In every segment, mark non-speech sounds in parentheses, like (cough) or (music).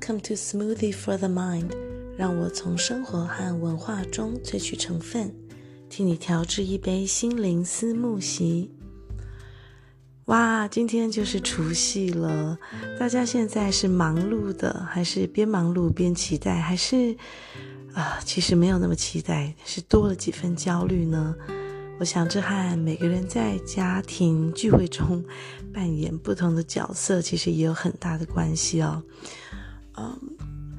Come to Smoothie for the Mind，让我从生活和文化中萃取成分，替你调制一杯心灵思慕席。哇，今天就是除夕了，大家现在是忙碌的，还是边忙碌边期待，还是啊，其实没有那么期待，是多了几分焦虑呢？我想这和每个人在家庭聚会中扮演不同的角色，其实也有很大的关系哦。嗯，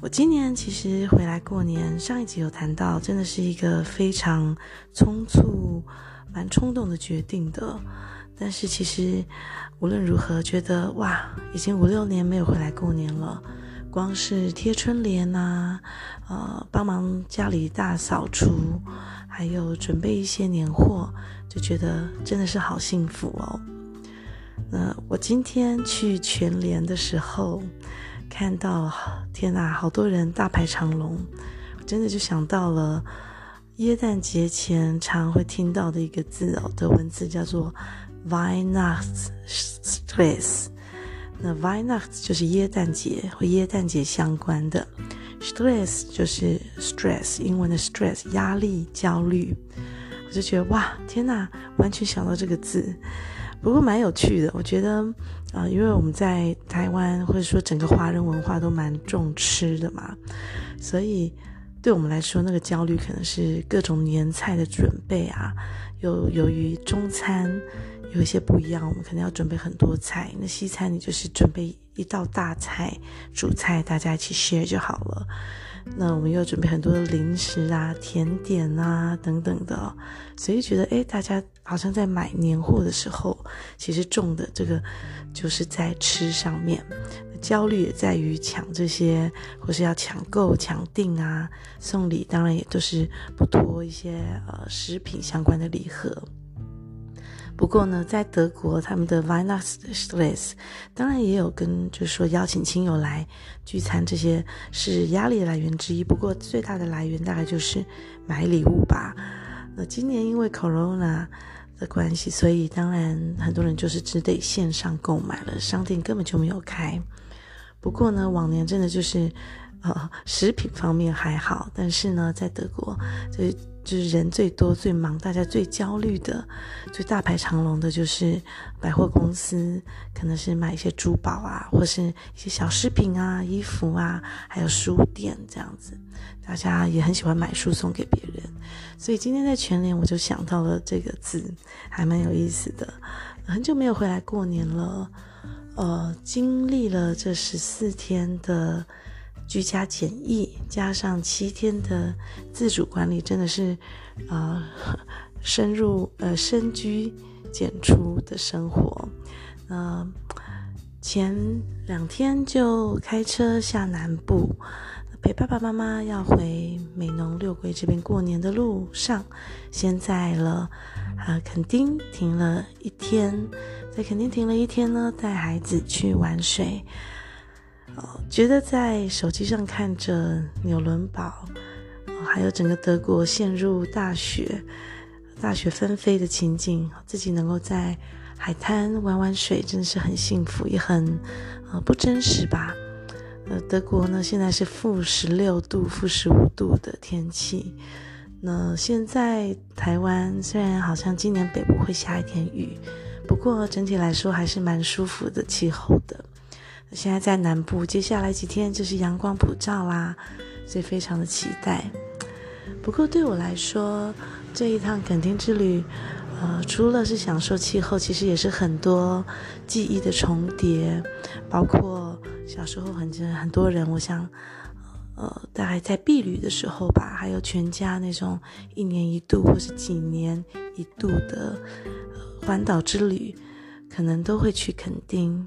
我今年其实回来过年，上一集有谈到，真的是一个非常匆促、蛮冲动的决定的。但是其实无论如何，觉得哇，已经五六年没有回来过年了。光是贴春联呐，呃，帮忙家里大扫除，还有准备一些年货，就觉得真的是好幸福哦。那我今天去全联的时候，看到天哪，好多人大排长龙，我真的就想到了耶诞节前常会听到的一个字哦，的文字叫做 Weihnachtsstress。那 Weihnacht 就是耶诞节和耶诞节相关的，Stress 就是 stress，英文的 stress 压力、焦虑。我就觉得哇，天哪，完全想到这个字。不过蛮有趣的，我觉得啊、因为我们在台湾或者说整个华人文化都蛮重吃的嘛，所以对我们来说，那个焦虑可能是各种年菜的准备啊，又由于中餐。有一些不一样，我们可能要准备很多菜。那西餐你就是准备一道大菜、主菜，大家一起 share 就好了。那我们又准备很多的零食啊、甜点啊等等的，所以觉得诶，大家好像在买年货的时候，其实重的这个就是在吃上面，焦虑也在于抢这些，或是要抢购、抢订啊。送礼当然也都是不脱一些呃食品相关的礼盒。不过呢，在德国，他们的 Weihnachtsstress 当然也有跟，就是说邀请亲友来聚餐，这些是压力来源之一。不过最大的来源大概就是买礼物吧。那今年因为 Corona 的关系，所以当然很多人就是只得线上购买了，商店根本就没有开。不过呢，往年真的就是，呃，食品方面还好，但是呢，在德国就。就是人最多、最忙、大家最焦虑的、最大排长龙的，就是百货公司，可能是买一些珠宝啊，或是一些小饰品啊、衣服啊，还有书店这样子。大家也很喜欢买书送给别人，所以今天在全联我就想到了这个字，还蛮有意思的。很久没有回来过年了，呃，经历了这十四天的。居家检疫加上七天的自主管理，真的是，呃，深入呃深居简出的生活。呃，前两天就开车下南部，陪爸爸妈妈要回美浓六龟这边过年的路上，先在了呃垦丁停了一天，在垦丁停了一天呢，带孩子去玩水。觉得在手机上看着纽伦堡，还有整个德国陷入大雪、大雪纷飞的情景，自己能够在海滩玩玩水，真的是很幸福，也很呃不真实吧？呃，德国呢现在是负十六度、负十五度的天气。那现在台湾虽然好像今年北部会下一点雨，不过整体来说还是蛮舒服的气候的。现在在南部，接下来几天就是阳光普照啦，所以非常的期待。不过对我来说，这一趟垦丁之旅，呃，除了是享受气候，其实也是很多记忆的重叠，包括小时候很很多人，我想，呃，大概在避旅的时候吧，还有全家那种一年一度或是几年一度的，呃，环岛之旅，可能都会去垦丁。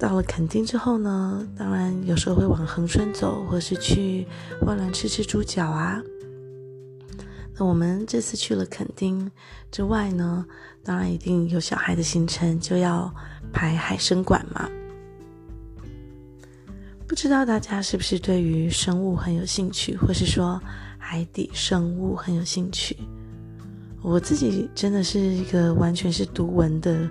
到了垦丁之后呢，当然有时候会往恒春走，或是去万峦吃吃猪脚啊。那我们这次去了垦丁之外呢，当然一定有小孩的行程，就要排海生馆嘛。不知道大家是不是对于生物很有兴趣，或是说海底生物很有兴趣？我自己真的是一个完全是读文的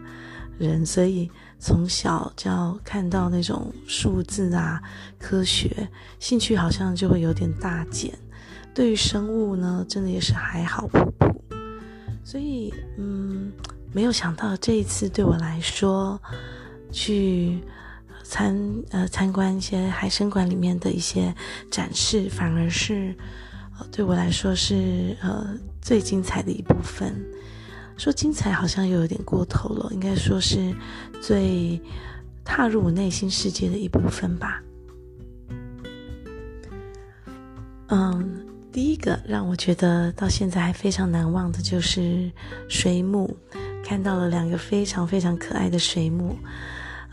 人，所以。从小就要看到那种数字啊、科学，兴趣好像就会有点大减。对于生物呢，真的也是还好不普。所以，嗯，没有想到这一次对我来说，去参呃参观一些海生馆里面的一些展示，反而是对我来说是呃最精彩的一部分。说精彩好像又有点过头了，应该说是最踏入我内心世界的一部分吧。嗯，第一个让我觉得到现在还非常难忘的就是水母，看到了两个非常非常可爱的水母。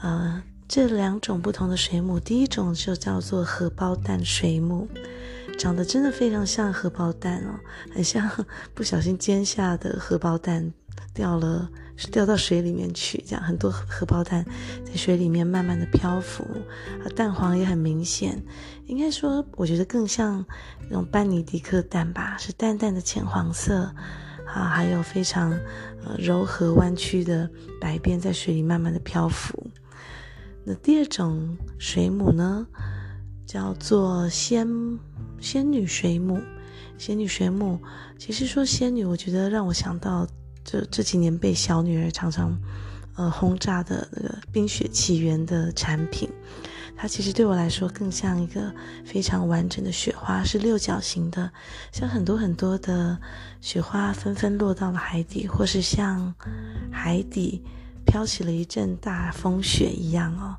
呃，这两种不同的水母，第一种就叫做荷包蛋水母。长得真的非常像荷包蛋哦，很像 (laughs) 不小心煎下的荷包蛋掉了，是掉到水里面去，这样很多荷包蛋在水里面慢慢的漂浮，啊，蛋黄也很明显，应该说我觉得更像那种班尼迪克蛋吧，是淡淡的浅黄色，啊，还有非常呃柔和弯曲的白边在水里慢慢的漂浮。那第二种水母呢，叫做仙。仙女水母，仙女水母，其实说仙女，我觉得让我想到这这几年被小女儿常常呃轰炸的那个《冰雪奇缘》的产品，它其实对我来说更像一个非常完整的雪花，是六角形的，像很多很多的雪花纷纷落到了海底，或是像海底飘起了一阵大风雪一样哦，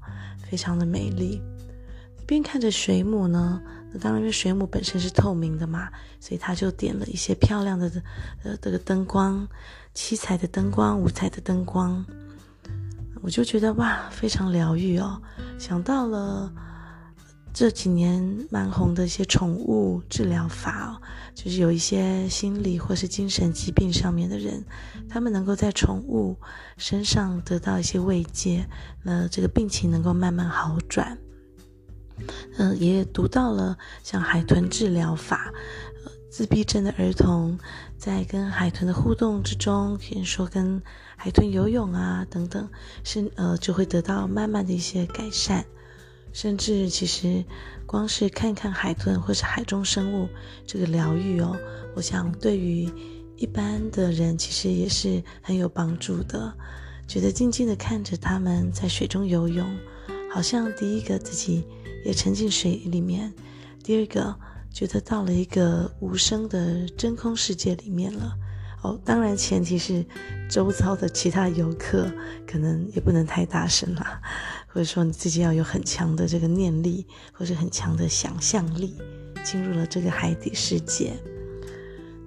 非常的美丽。边看着水母呢。那当然，因为水母本身是透明的嘛，所以他就点了一些漂亮的呃这个灯光，七彩的灯光，五彩的灯光，我就觉得哇，非常疗愈哦。想到了这几年蛮红的一些宠物治疗法哦，就是有一些心理或是精神疾病上面的人，他们能够在宠物身上得到一些慰藉，那这个病情能够慢慢好转。嗯，也读到了像海豚治疗法，呃，自闭症的儿童在跟海豚的互动之中，比如说跟海豚游泳啊等等，是呃就会得到慢慢的一些改善，甚至其实光是看看海豚或是海中生物这个疗愈哦，我想对于一般的人其实也是很有帮助的，觉得静静的看着他们在水中游泳，好像第一个自己。也沉进水里面。第二个，觉得到了一个无声的真空世界里面了。哦，当然前提是周遭的其他游客可能也不能太大声啦，或者说你自己要有很强的这个念力，或者很强的想象力，进入了这个海底世界。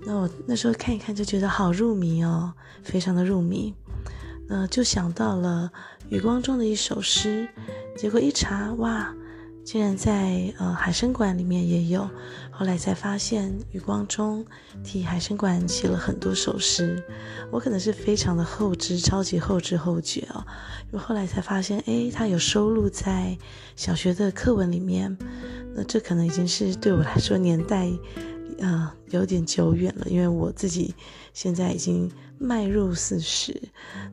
那我那时候看一看就觉得好入迷哦，非常的入迷。那就想到了余光中的一首诗，结果一查，哇！竟然在呃海参馆里面也有，后来才发现余光中替海参馆写了很多首诗，我可能是非常的后知，超级后知后觉哦，因为后来才发现，诶，他有收录在小学的课文里面，那这可能已经是对我来说年代。呃，有点久远了，因为我自己现在已经迈入四十。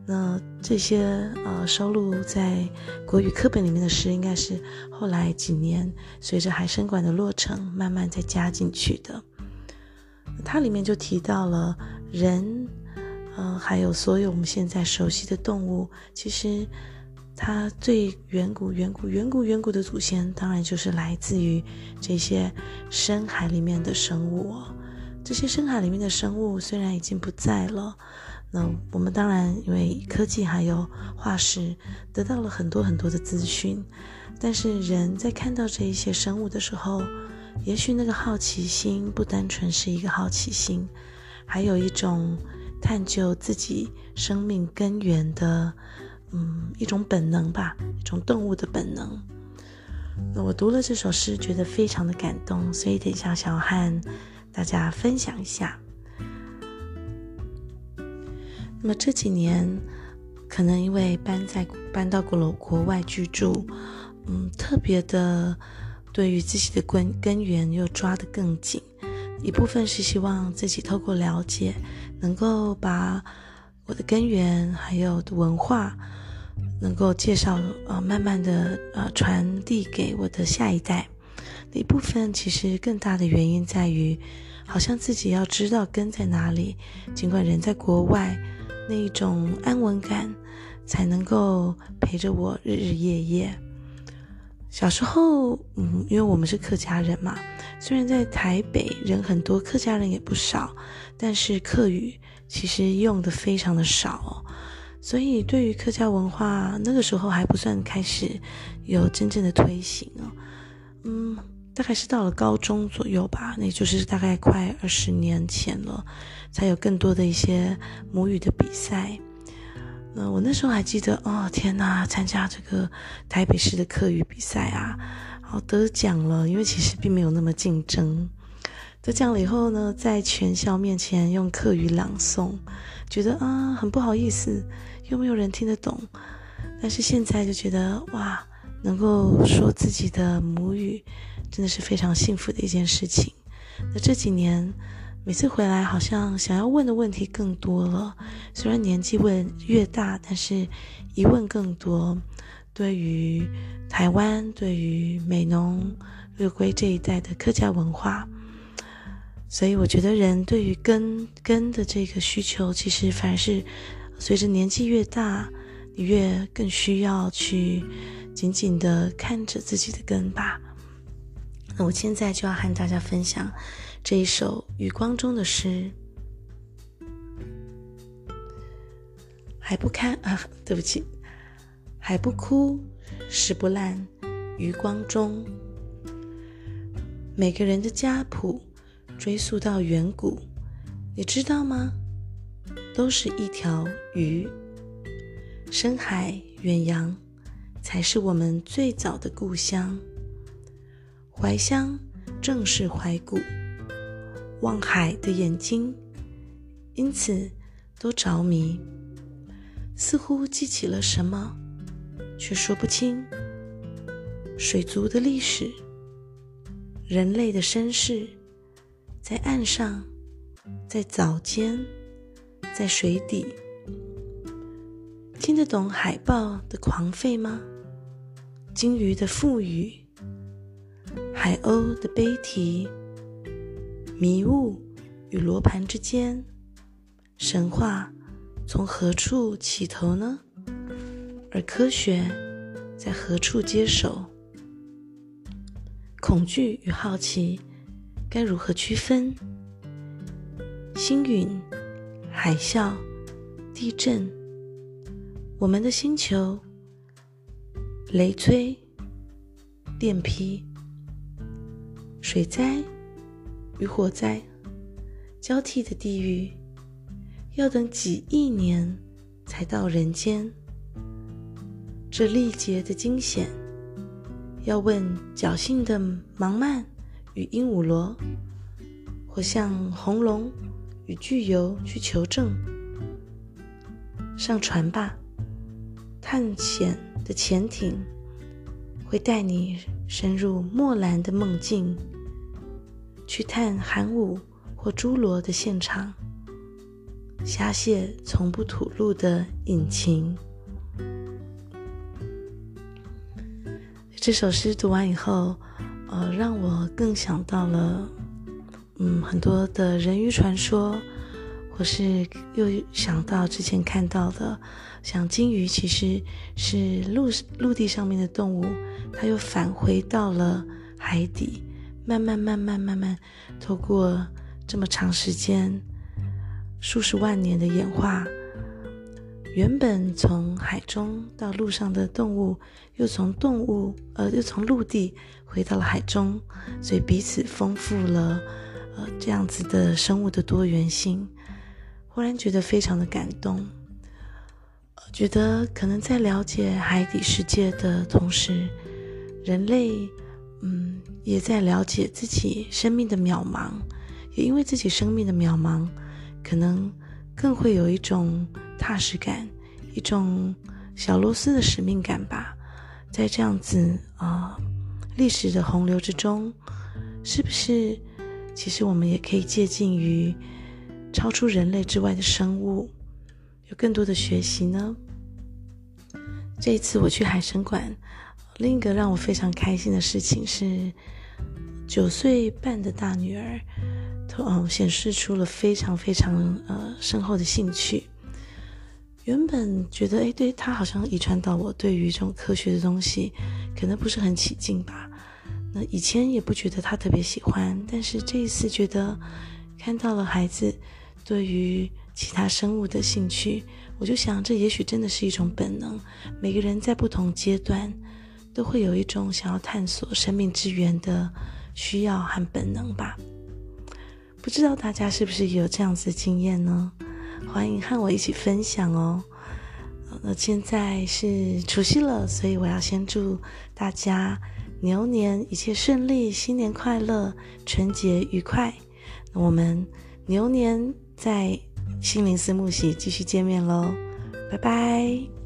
那这些呃收录在国语课本里面的诗，应该是后来几年随着海生馆的落成，慢慢再加进去的。它里面就提到了人，呃，还有所有我们现在熟悉的动物，其实。它最远古、远古、远古、远古的祖先，当然就是来自于这些深海里面的生物哦。这些深海里面的生物虽然已经不在了，那我们当然因为科技还有化石得到了很多很多的资讯，但是人在看到这一些生物的时候，也许那个好奇心不单纯是一个好奇心，还有一种探究自己生命根源的。嗯，一种本能吧，一种动物的本能。那我读了这首诗，觉得非常的感动，所以等一下想要和大家分享一下。那么这几年，可能因为搬在搬到国国外居住，嗯，特别的对于自己的根根源又抓得更紧。一部分是希望自己透过了解，能够把我的根源还有的文化。能够介绍呃，慢慢的呃传递给我的下一代。那一部分其实更大的原因在于，好像自己要知道根在哪里，尽管人在国外，那一种安稳感才能够陪着我日日夜夜。小时候，嗯，因为我们是客家人嘛，虽然在台北人很多，客家人也不少，但是客语其实用的非常的少哦，所以对于客家文化，那个时候还不算开始有真正的推行哦。嗯，大概是到了高中左右吧，那就是大概快二十年前了，才有更多的一些母语的比赛。那，我那时候还记得哦，天哪，参加这个台北市的客语比赛啊，好得奖了。因为其实并没有那么竞争，得奖了以后呢，在全校面前用课语朗诵，觉得啊很不好意思，又没有人听得懂。但是现在就觉得哇，能够说自己的母语，真的是非常幸福的一件事情。那这几年。每次回来，好像想要问的问题更多了。虽然年纪问越大，但是疑问更多。对于台湾，对于美浓、六龟这一带的客家文化，所以我觉得人对于根根的这个需求，其实反而是随着年纪越大，你越更需要去紧紧的看着自己的根吧。那我现在就要和大家分享。这一首余光中的诗，还不看啊？对不起，还不枯，石不烂。余光中，每个人的家谱追溯到远古，你知道吗？都是一条鱼。深海远洋才是我们最早的故乡。怀乡正是怀古。望海的眼睛，因此都着迷，似乎记起了什么，却说不清。水族的历史，人类的身世，在岸上，在藻间，在水底，听得懂海豹的狂吠吗？鲸鱼的腹语，海鸥的悲啼。迷雾与罗盘之间，神话从何处起头呢？而科学在何处接手？恐惧与好奇该如何区分？星云、海啸、地震，我们的星球，雷摧、电劈、水灾。与火灾交替的地狱，要等几亿年才到人间。这历劫的惊险，要问侥幸的芒蔓与鹦鹉螺，或向红龙与巨游去求证。上船吧，探险的潜艇会带你深入墨蓝的梦境。去探寒武或侏罗的现场，虾蟹从不吐露的隐情。这首诗读完以后，呃，让我更想到了，嗯，很多的人鱼传说，或是又想到之前看到的，像鲸鱼其实是陆陆地上面的动物，它又返回到了海底。慢慢、慢慢、慢慢，透过这么长时间、数十万年的演化，原本从海中到陆上的动物，又从动物呃，又从陆地回到了海中，所以彼此丰富了呃这样子的生物的多元性。忽然觉得非常的感动，觉得可能在了解海底世界的同时，人类。嗯，也在了解自己生命的渺茫，也因为自己生命的渺茫，可能更会有一种踏实感，一种小螺丝的使命感吧。在这样子啊、历史的洪流之中，是不是其实我们也可以借鉴于超出人类之外的生物，有更多的学习呢？这一次我去海生馆，另一个让我非常开心的事情是，九岁半的大女儿，嗯，显示出了非常非常呃深厚的兴趣。原本觉得，哎，对，他好像遗传到我对于这种科学的东西，可能不是很起劲吧。那以前也不觉得他特别喜欢，但是这一次觉得看到了孩子对于其他生物的兴趣。我就想，这也许真的是一种本能。每个人在不同阶段，都会有一种想要探索生命之源的需要和本能吧。不知道大家是不是也有这样子的经验呢？欢迎和我一起分享哦。那现在是除夕了，所以我要先祝大家牛年一切顺利，新年快乐，春节愉快。那我们牛年在。心灵思慕喜，继续见面喽，拜拜。